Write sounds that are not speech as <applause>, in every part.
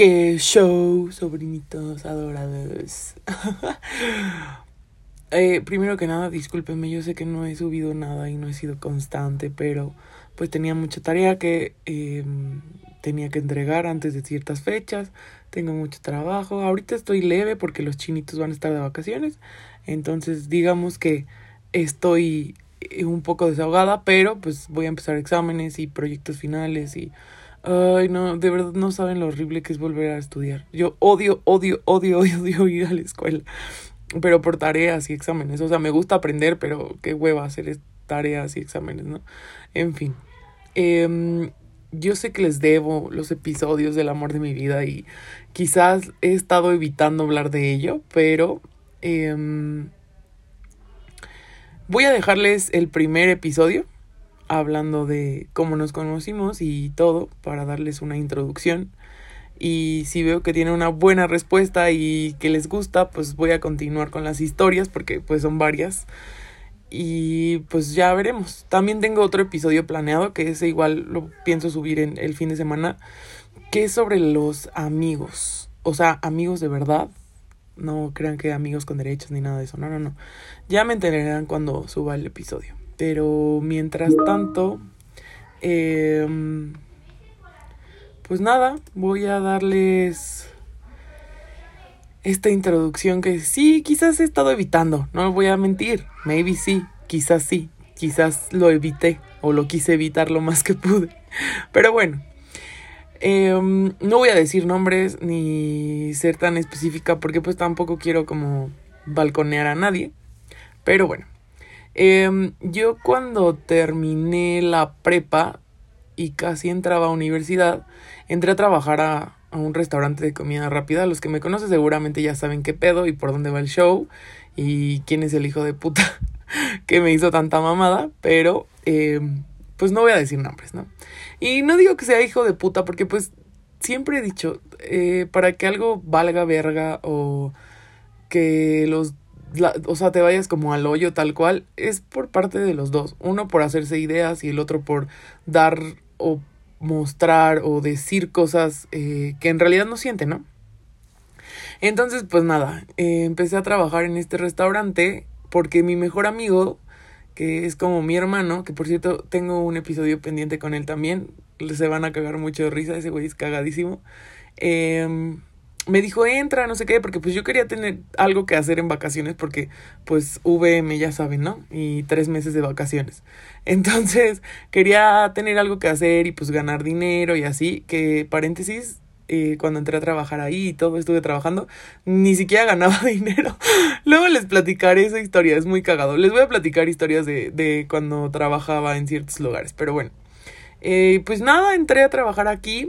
¡Qué show, sobrinitos adorados! <laughs> eh, primero que nada, discúlpenme, yo sé que no he subido nada y no he sido constante, pero pues tenía mucha tarea que eh, tenía que entregar antes de ciertas fechas, tengo mucho trabajo, ahorita estoy leve porque los chinitos van a estar de vacaciones, entonces digamos que estoy eh, un poco desahogada, pero pues voy a empezar exámenes y proyectos finales y Ay, no, de verdad no saben lo horrible que es volver a estudiar. Yo odio, odio, odio, odio, odio ir a la escuela. Pero por tareas y exámenes. O sea, me gusta aprender, pero qué hueva hacer tareas y exámenes, ¿no? En fin. Eh, yo sé que les debo los episodios del amor de mi vida y quizás he estado evitando hablar de ello, pero eh, voy a dejarles el primer episodio hablando de cómo nos conocimos y todo para darles una introducción. Y si veo que tiene una buena respuesta y que les gusta, pues voy a continuar con las historias porque pues son varias. Y pues ya veremos. También tengo otro episodio planeado que ese igual lo pienso subir en el fin de semana, que es sobre los amigos. O sea, amigos de verdad. No crean que amigos con derechos ni nada de eso. No, no, no. Ya me entenderán cuando suba el episodio. Pero mientras tanto, eh, pues nada, voy a darles esta introducción que sí, quizás he estado evitando, no voy a mentir, maybe sí, quizás sí, quizás lo evité o lo quise evitar lo más que pude. Pero bueno, eh, no voy a decir nombres ni ser tan específica porque pues tampoco quiero como balconear a nadie. Pero bueno, eh, yo cuando terminé la prepa y casi entraba a universidad, entré a trabajar a, a, un restaurante de comida rápida. Los que me conocen seguramente ya saben qué pedo y por dónde va el show y quién es el hijo de puta <laughs> que me hizo tanta mamada, pero eh, pues no voy a decir nombres, ¿no? Y no digo que sea hijo de puta porque pues siempre he dicho, eh, para que algo valga verga o que los la, o sea, te vayas como al hoyo tal cual, es por parte de los dos. Uno por hacerse ideas y el otro por dar o mostrar o decir cosas eh, que en realidad no siente, ¿no? Entonces, pues nada, eh, empecé a trabajar en este restaurante porque mi mejor amigo, que es como mi hermano, que por cierto tengo un episodio pendiente con él también, se van a cagar mucho de risa, ese güey es cagadísimo. Eh, me dijo, entra, no sé qué, porque pues yo quería tener algo que hacer en vacaciones, porque pues VM ya saben, ¿no? Y tres meses de vacaciones. Entonces <laughs> quería tener algo que hacer y pues ganar dinero y así, que paréntesis, eh, cuando entré a trabajar ahí y todo estuve trabajando, ni siquiera ganaba <laughs> dinero. Luego les platicaré esa historia, es muy cagado. Les voy a platicar historias de, de cuando trabajaba en ciertos lugares, pero bueno. Eh, pues nada, entré a trabajar aquí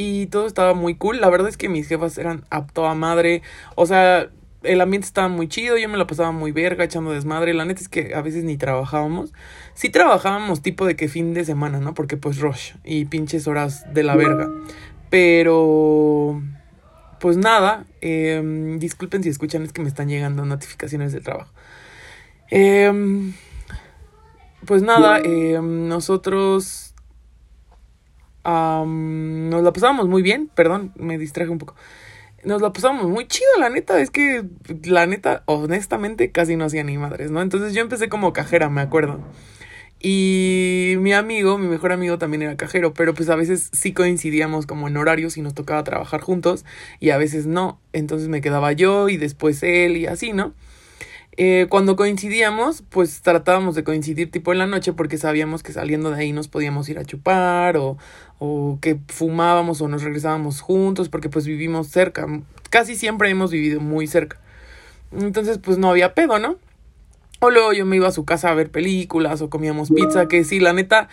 y todo estaba muy cool. La verdad es que mis jefas eran a toda madre. O sea, el ambiente estaba muy chido, yo me la pasaba muy verga echando desmadre. La neta es que a veces ni trabajábamos. Sí trabajábamos tipo de que fin de semana, ¿no? Porque pues rush y pinches horas de la verga. Pero... Pues nada, eh, disculpen si escuchan, es que me están llegando notificaciones del trabajo. Eh, pues nada, eh, nosotros Um, nos la pasábamos muy bien, perdón, me distraje un poco. Nos la pasábamos muy chido, la neta. Es que, la neta, honestamente, casi no hacía ni madres, ¿no? Entonces yo empecé como cajera, me acuerdo. Y mi amigo, mi mejor amigo también era cajero, pero pues a veces sí coincidíamos como en horarios y nos tocaba trabajar juntos y a veces no. Entonces me quedaba yo y después él y así, ¿no? Eh, cuando coincidíamos, pues tratábamos de coincidir tipo en la noche porque sabíamos que saliendo de ahí nos podíamos ir a chupar o, o que fumábamos o nos regresábamos juntos porque pues vivimos cerca. Casi siempre hemos vivido muy cerca. Entonces pues no había pedo, ¿no? O luego yo me iba a su casa a ver películas o comíamos pizza, que sí, la neta,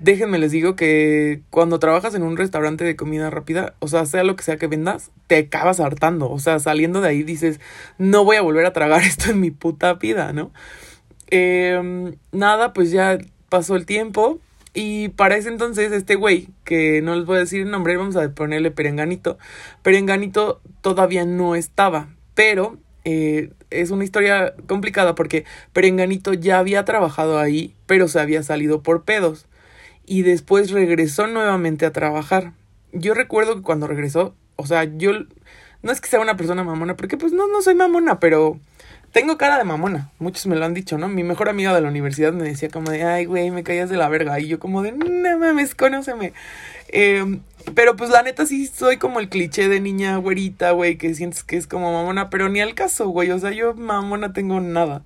déjenme les digo que cuando trabajas en un restaurante de comida rápida, o sea, sea lo que sea que vendas, te acabas hartando. O sea, saliendo de ahí dices, no voy a volver a tragar <laughs> esto en mi puta vida, ¿no? Eh, nada, pues ya pasó el tiempo. Y para ese entonces, este güey, que no les voy a decir el nombre, vamos a ponerle Perenganito. Perenganito todavía no estaba, pero eh, es una historia complicada porque Perenganito ya había trabajado ahí, pero se había salido por pedos y después regresó nuevamente a trabajar. Yo recuerdo que cuando regresó, O sea, yo no es que sea una persona mamona, porque pues no, no soy mamona, pero tengo cara de mamona. Muchos me lo han dicho, ¿no? Mi mejor amiga de la universidad me decía como de, ay, güey, me caías de la verga. Y yo como de, no mames, conóceme. Eh, pero pues la neta sí soy como el cliché de niña güerita, güey, que sientes que es como mamona, pero ni al caso, güey. O sea, yo mamona tengo nada.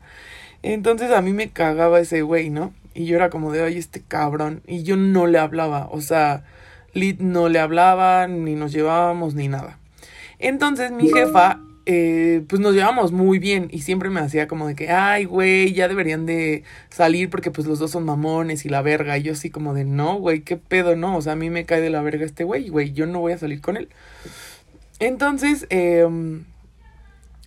Entonces a mí me cagaba ese güey, ¿no? Y yo era como de, ay, este cabrón. Y yo no le hablaba. O sea, Lid no le hablaba, ni nos llevábamos, ni nada. Entonces mi jefa, eh, pues nos llevamos muy bien y siempre me hacía como de que, ay, güey, ya deberían de salir porque pues los dos son mamones y la verga. Y yo así como de, no, güey, qué pedo, no. O sea, a mí me cae de la verga este güey, güey, yo no voy a salir con él. Entonces, eh,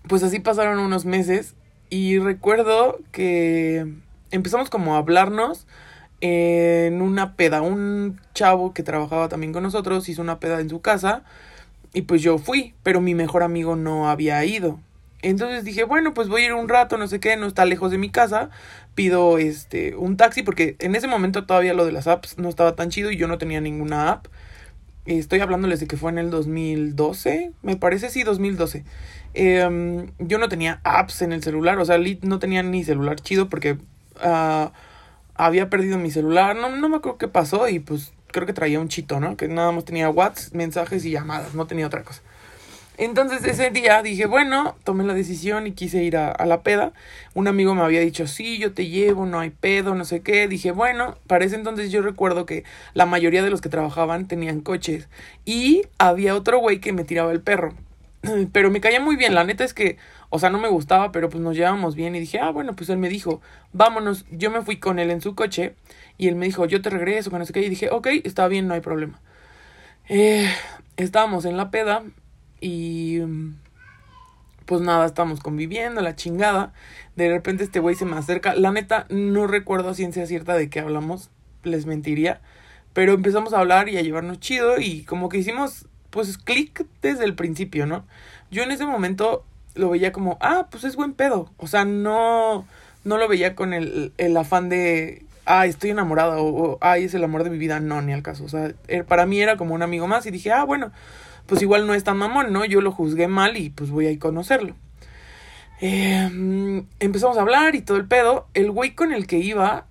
pues así pasaron unos meses y recuerdo que empezamos como a hablarnos en una peda. Un chavo que trabajaba también con nosotros hizo una peda en su casa y pues yo fui, pero mi mejor amigo no había ido. Entonces dije, bueno, pues voy a ir un rato, no sé qué, no está lejos de mi casa. Pido este un taxi porque en ese momento todavía lo de las apps no estaba tan chido y yo no tenía ninguna app. Estoy hablándoles de que fue en el 2012, me parece sí, 2012. Em, yo no tenía apps en el celular, o sea, no tenía ni celular chido porque uh, había perdido mi celular, no, no me acuerdo qué pasó y pues creo que traía un chito, ¿no? Que nada más tenía WhatsApp, mensajes y llamadas, no tenía otra cosa. Entonces ese día dije, bueno, tomé la decisión y quise ir a, a, la peda. Un amigo me había dicho, sí, yo te llevo, no hay pedo, no sé qué. Dije, bueno, para ese entonces yo recuerdo que la mayoría de los que trabajaban tenían coches. Y había otro güey que me tiraba el perro. <clears throat> Pero me caía muy bien, la neta es que, o sea, no me gustaba, pero pues nos llevábamos bien y dije, ah, bueno, pues él me dijo, vámonos, yo me fui con él en su coche y él me dijo, yo te regreso, con no sé qué, y dije, ok, está bien, no hay problema. Eh, estábamos en la peda y pues nada, estamos conviviendo, la chingada. De repente este güey se me acerca. La neta, no recuerdo a ciencia cierta de qué hablamos, les mentiría. Pero empezamos a hablar y a llevarnos chido y como que hicimos pues clic desde el principio, ¿no? Yo en ese momento lo veía como, ah, pues es buen pedo. O sea, no, no lo veía con el, el afán de, ay, estoy enamorada o, ay, es el amor de mi vida. No, ni al caso. O sea, er, para mí era como un amigo más y dije, ah, bueno, pues igual no es tan mamón, ¿no? Yo lo juzgué mal y pues voy a ir a conocerlo. Eh, empezamos a hablar y todo el pedo. El güey con el que iba,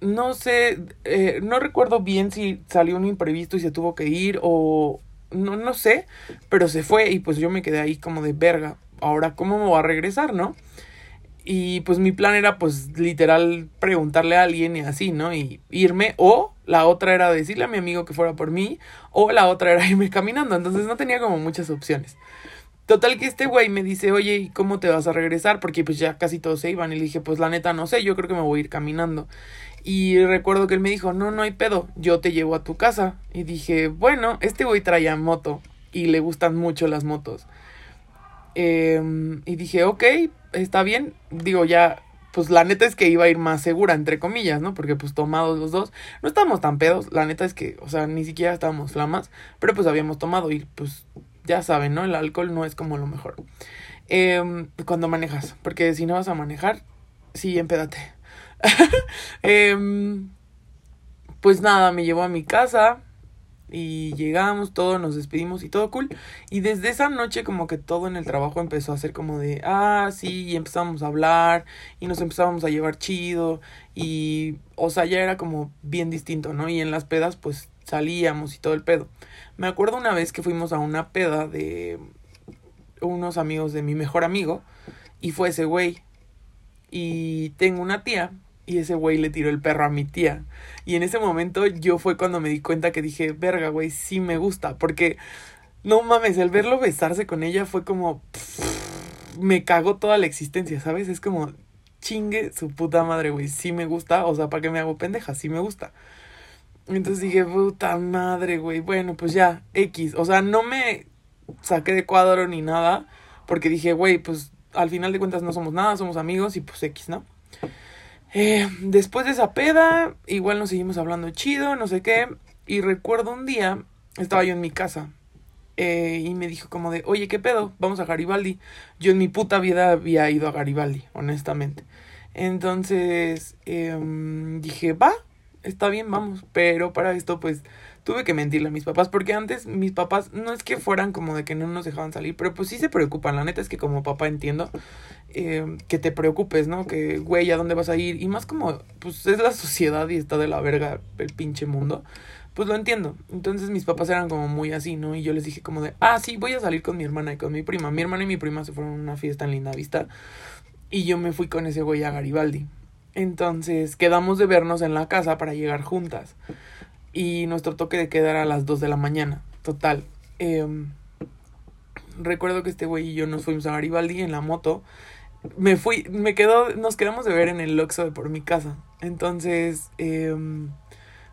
no sé, eh, no recuerdo bien si salió un imprevisto y se tuvo que ir o, no, no sé, pero se fue y pues yo me quedé ahí como de verga. Ahora, ¿cómo me voy a regresar, no? Y pues mi plan era pues literal preguntarle a alguien y así, ¿no? Y irme o la otra era decirle a mi amigo que fuera por mí o la otra era irme caminando. Entonces no tenía como muchas opciones. Total que este güey me dice, oye, ¿y cómo te vas a regresar? Porque pues ya casi todos se iban. Y le dije, pues la neta no sé, yo creo que me voy a ir caminando. Y recuerdo que él me dijo, no, no hay pedo, yo te llevo a tu casa. Y dije, bueno, este güey traía moto y le gustan mucho las motos. Eh, y dije, ok, está bien. Digo, ya, pues la neta es que iba a ir más segura, entre comillas, ¿no? Porque pues tomados los dos, no estábamos tan pedos. La neta es que, o sea, ni siquiera estábamos flamas, pero pues habíamos tomado y pues ya saben, ¿no? El alcohol no es como lo mejor. Eh, cuando manejas, porque si no vas a manejar, sí, empédate. <laughs> Em, pues nada, me llevó a mi casa y llegamos, todos nos despedimos y todo cool. Y desde esa noche como que todo en el trabajo empezó a ser como de, ah, sí, y empezamos a hablar y nos empezábamos a llevar chido y, o sea, ya era como bien distinto, ¿no? Y en las pedas pues salíamos y todo el pedo. Me acuerdo una vez que fuimos a una peda de unos amigos de mi mejor amigo y fue ese güey. Y tengo una tía y ese güey le tiró el perro a mi tía. Y en ese momento yo fue cuando me di cuenta que dije, verga, güey, sí me gusta. Porque, no mames, el verlo besarse con ella fue como... me cagó toda la existencia, ¿sabes? Es como, chingue su puta madre, güey, sí me gusta. O sea, ¿para qué me hago pendeja? Sí me gusta. Entonces dije, puta madre, güey. Bueno, pues ya, X. O sea, no me saqué de cuadro ni nada. Porque dije, güey, pues al final de cuentas no somos nada, somos amigos y pues X, ¿no? Eh, después de esa peda, igual nos seguimos hablando chido, no sé qué. Y recuerdo un día, estaba yo en mi casa. Eh, y me dijo como de, oye, ¿qué pedo? Vamos a Garibaldi. Yo en mi puta vida había ido a Garibaldi, honestamente. Entonces eh, dije, va, está bien, vamos. Pero para esto, pues, tuve que mentirle a mis papás porque antes mis papás no es que fueran como de que no nos dejaban salir, pero pues sí se preocupan. La neta es que como papá entiendo eh, que te preocupes, ¿no? Que, güey, ¿a dónde vas a ir? Y más como, pues es la sociedad y está de la verga el pinche mundo. Pues lo entiendo. Entonces mis papás eran como muy así, ¿no? Y yo les dije como de, ah, sí, voy a salir con mi hermana y con mi prima. Mi hermana y mi prima se fueron a una fiesta en Linda Vista. Y yo me fui con ese güey a Garibaldi. Entonces quedamos de vernos en la casa para llegar juntas. Y nuestro toque de quedar a las 2 de la mañana. Total. Em, recuerdo que este güey y yo nos fuimos a Garibaldi en la moto. Me fui, me quedó, nos quedamos de ver en el Oxxo de por mi casa. Entonces, em,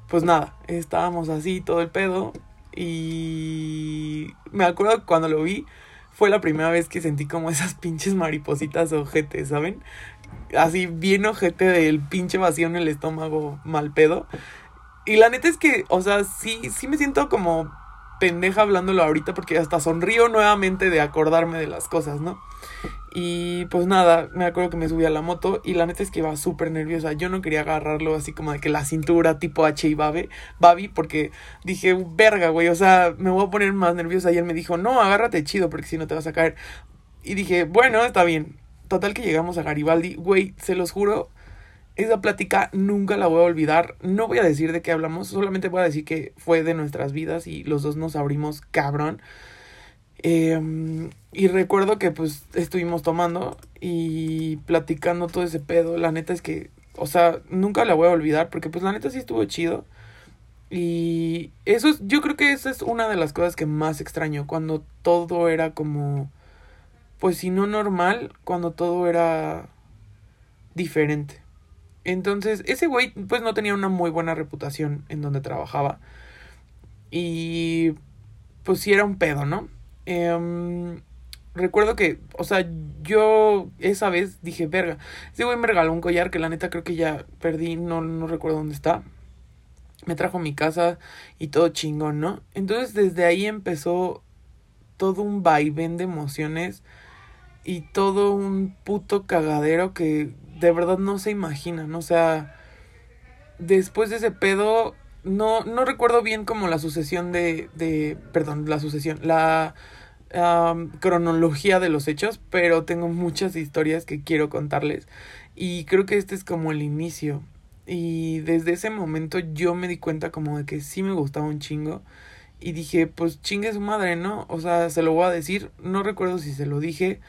pues nada, estábamos así todo el pedo. Y me acuerdo que cuando lo vi, fue la primera vez que sentí como esas <laughs> pinches maripositas ojete, ¿saben? Así bien ojete del pinche vacío en el estómago mal pedo. Y la neta es que, o sea, sí, sí me siento como pendeja hablándolo ahorita porque hasta sonrío nuevamente de acordarme de las cosas, ¿no? Y pues nada, me acuerdo que me subí a la moto y la neta es que iba súper nerviosa. Yo no quería agarrarlo así como de que la cintura tipo H y Babi, Babi porque dije, verga, güey, o sea, me voy a poner más nerviosa. Y él me dijo, no, agárrate chido porque si no te vas a caer. Y dije, bueno, está bien. Total que llegamos a Garibaldi, güey, se los juro, esa plática nunca la voy a olvidar. No voy a decir de qué hablamos, solamente voy a decir que fue de nuestras vidas y los dos nos abrimos cabrón. Em, y recuerdo que pues estuvimos tomando y platicando todo ese pedo. La neta es que, o sea, nunca la voy a olvidar porque pues la neta sí estuvo chido. Y eso es, yo creo que esa es una de las cosas que más extraño, cuando todo era como pues si no normal, cuando todo era diferente. Entonces, ese güey pues no tenía una muy buena reputación en donde trabajaba. Y pues sí era un pedo, ¿no? Em, recuerdo que, o sea, yo esa vez dije, verga, ese güey me regaló un collar que la neta creo que ya perdí, no, no recuerdo dónde está. Me trajo a mi casa y todo chingón, ¿no? Entonces desde ahí empezó todo un vaivén de emociones y todo un puto cagadero que de verdad no se imaginan. O sea, después de ese pedo, no, no recuerdo bien como la sucesión de, de perdón, la sucesión, la cronología de los hechos, pero tengo muchas historias que quiero contarles y creo que este es como el inicio. Y desde ese momento yo me di cuenta como de que sí me gustaba un chingo. Y dije, pues chingue su madre, ¿no? O sea, se lo voy a decir. No recuerdo si se lo dije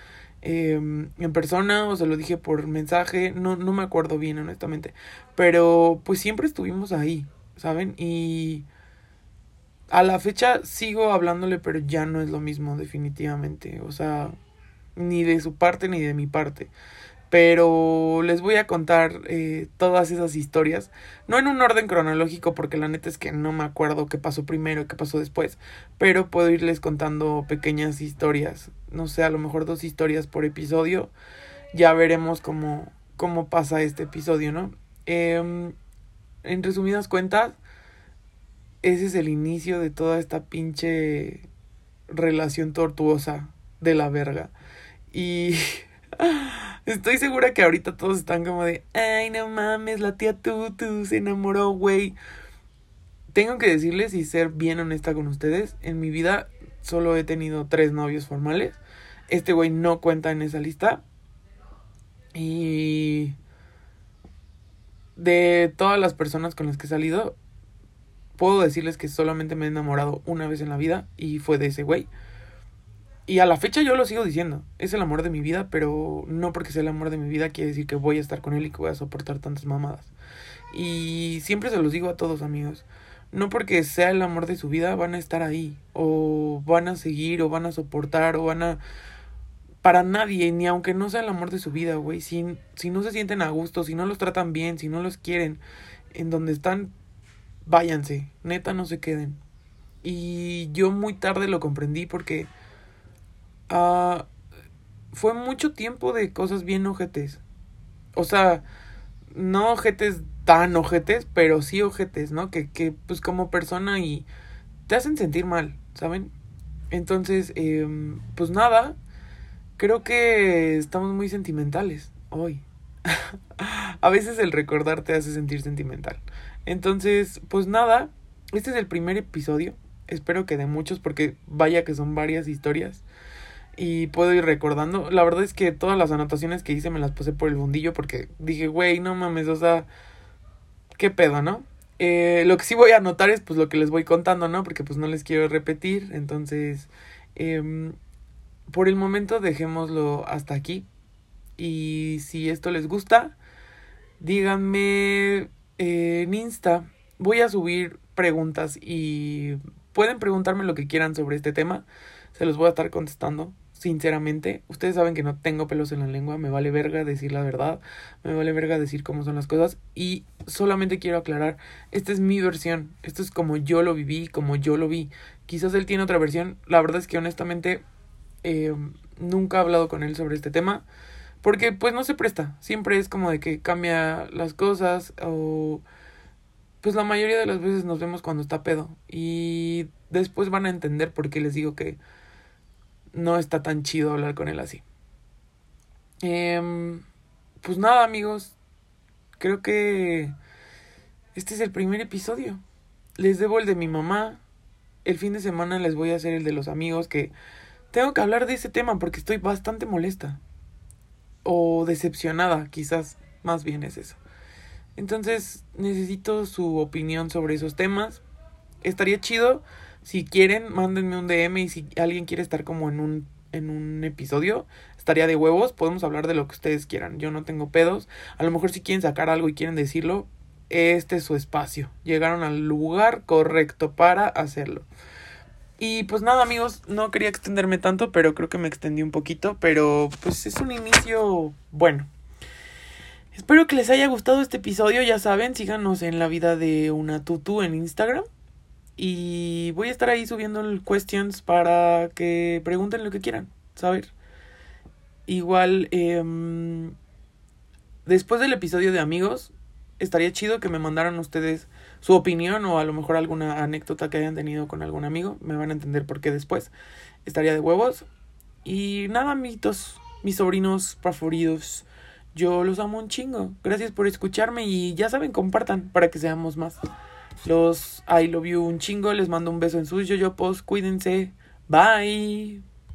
Em, en persona o se lo dije por mensaje, no, no me acuerdo bien honestamente, pero pues siempre estuvimos ahí, ¿saben? Y a la fecha sigo hablándole, pero ya no es lo mismo definitivamente, o sea, ni de su parte ni de mi parte pero les voy a contar eh, todas esas historias, no en un orden cronológico porque la neta es que no me acuerdo qué pasó primero y qué pasó después, pero puedo irles contando pequeñas historias, no sé, a lo mejor dos historias por episodio, ya veremos cómo, cómo pasa este episodio, ¿no? Eh, en resumidas cuentas, ese es el inicio de toda esta pinche relación tortuosa de la verga. Y <laughs> Estoy segura que ahorita todos están como de, ay, no mames, la tía Tutu se enamoró, güey. Tengo que decirles y ser bien honesta con ustedes, en mi vida solo he tenido tres novios formales. Este güey no cuenta en esa lista. Y de todas las personas con las que he salido, puedo decirles que solamente me he enamorado una vez en la vida y fue de ese güey. Y a la fecha yo lo sigo diciendo, es el amor de mi vida, pero no porque sea el amor de mi vida quiere decir que voy a estar con él y que voy a soportar tantas mamadas. Y siempre se los digo a todos amigos, no porque sea el amor de su vida van a estar ahí, o van a seguir, o van a soportar, o van a... Para nadie, ni aunque no sea el amor de su vida, güey, si, si no se sienten a gusto, si no los tratan bien, si no los quieren, en donde están, váyanse, neta no se queden. Y yo muy tarde lo comprendí porque Ah, fue mucho tiempo de cosas bien ojetes. O sea, no ojetes tan ojetes, pero sí ojetes, ¿no? Que, que pues como persona y te hacen sentir mal, ¿saben? Entonces, eh, pues nada, creo que estamos muy sentimentales hoy. <laughs> A veces el recordar te hace sentir sentimental. Entonces, pues nada, este es el primer episodio. Espero que de muchos, porque vaya que son varias historias. Y puedo ir recordando. La verdad es que todas las anotaciones que hice me las puse por el fundillo porque dije, güey, no mames, o sea, qué pedo, ¿no? Eh, lo que sí voy a anotar es pues lo que les voy contando, ¿no? Porque pues no les quiero repetir. Entonces, eh, por el momento dejémoslo hasta aquí. Y si esto les gusta, díganme eh, en Insta. Voy a subir preguntas y pueden preguntarme lo que quieran sobre este tema. Se los voy a estar contestando sinceramente, ustedes saben que no tengo pelos en la lengua, me vale verga decir la verdad, me vale verga decir cómo son las cosas y solamente quiero aclarar, esta es mi versión, esto es como yo lo viví, como yo lo vi. Quizás él tiene otra versión, la verdad es que honestamente eh, nunca he hablado con él sobre este tema porque pues no se presta, siempre es como de que cambia las cosas o pues la mayoría de las veces nos vemos cuando está pedo y después van a entender por qué les digo que no está tan chido hablar con él así. Eh, pues nada, amigos. Creo que este es el primer episodio. Les debo el de mi mamá. El fin de semana les voy a hacer el de los amigos que tengo que hablar de ese tema porque estoy bastante molesta. O decepcionada, quizás. Más bien es eso. Entonces necesito su opinión sobre esos temas. Estaría chido si quieren, mándenme un DM y si alguien quiere estar como en un, en un episodio, estaría de huevos, podemos hablar de lo que ustedes quieran. Yo no tengo pedos. A lo mejor si quieren sacar algo y quieren decirlo, este es su espacio. Llegaron al lugar correcto para hacerlo. Y pues nada amigos, no quería extenderme tanto, pero creo que me extendí un poquito, pero pues es un inicio bueno. Espero que les haya gustado este episodio, ya saben, síganos en la vida de una tutu en Instagram. Y voy a estar ahí subiendo el questions para que pregunten lo que quieran saber. Igual, eh, después del episodio de amigos, estaría chido que me mandaran ustedes su opinión o a lo mejor alguna anécdota que hayan tenido con algún amigo. Me van a entender por qué después. Estaría de huevos. Y nada, amiguitos, mis sobrinos preferidos. Yo los amo un chingo. Gracias por escucharme y ya saben, compartan para que seamos más. Los I love you un chingo. Les mando un beso en sus yoyopos. Cuídense. Bye.